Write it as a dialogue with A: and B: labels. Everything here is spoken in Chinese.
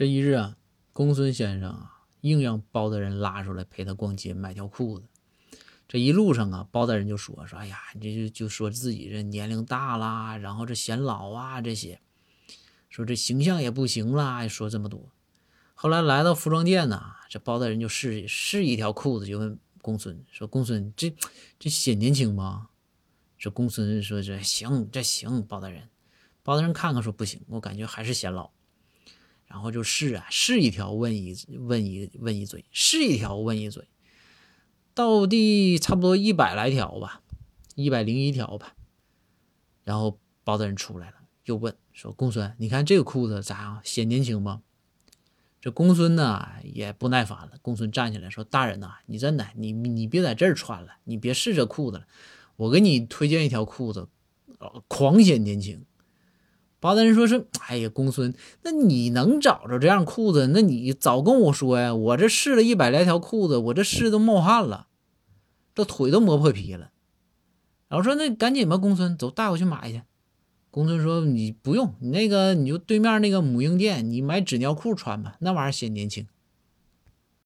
A: 这一日啊，公孙先生啊，硬让包大人拉出来陪他逛街买条裤子。这一路上啊，包大人就说说：“哎呀，你这就就说自己这年龄大啦，然后这显老啊，这些，说这形象也不行啦，说这么多。”后来来到服装店呢，这包大人就试试一条裤子，就问公孙说：“公孙，这这显年轻吗？”这公孙说：“这行，这行。”包大人，包大人看看说：“不行，我感觉还是显老。”然后就试啊，试一条问一问一问一嘴，试一条问一嘴。到第差不多一百来条吧，一百零一条吧，然后包大人出来了，又问说：“公孙，你看这个裤子咋样？显年轻吗？”这公孙呢也不耐烦了，公孙站起来说：“大人呐，你真的，你你别在这儿穿了，你别试这裤子了，我给你推荐一条裤子，狂显年轻。”巴大人说是：“哎呀，公孙，那你能找着这样裤子？那你早跟我说呀！我这试了一百来条裤子，我这试都冒汗了，这腿都磨破皮了。”然后说：“那赶紧吧，公孙，走，带我去买去。”公孙说：“你不用，你那个你就对面那个母婴店，你买纸尿裤穿吧，那玩意儿显年轻。”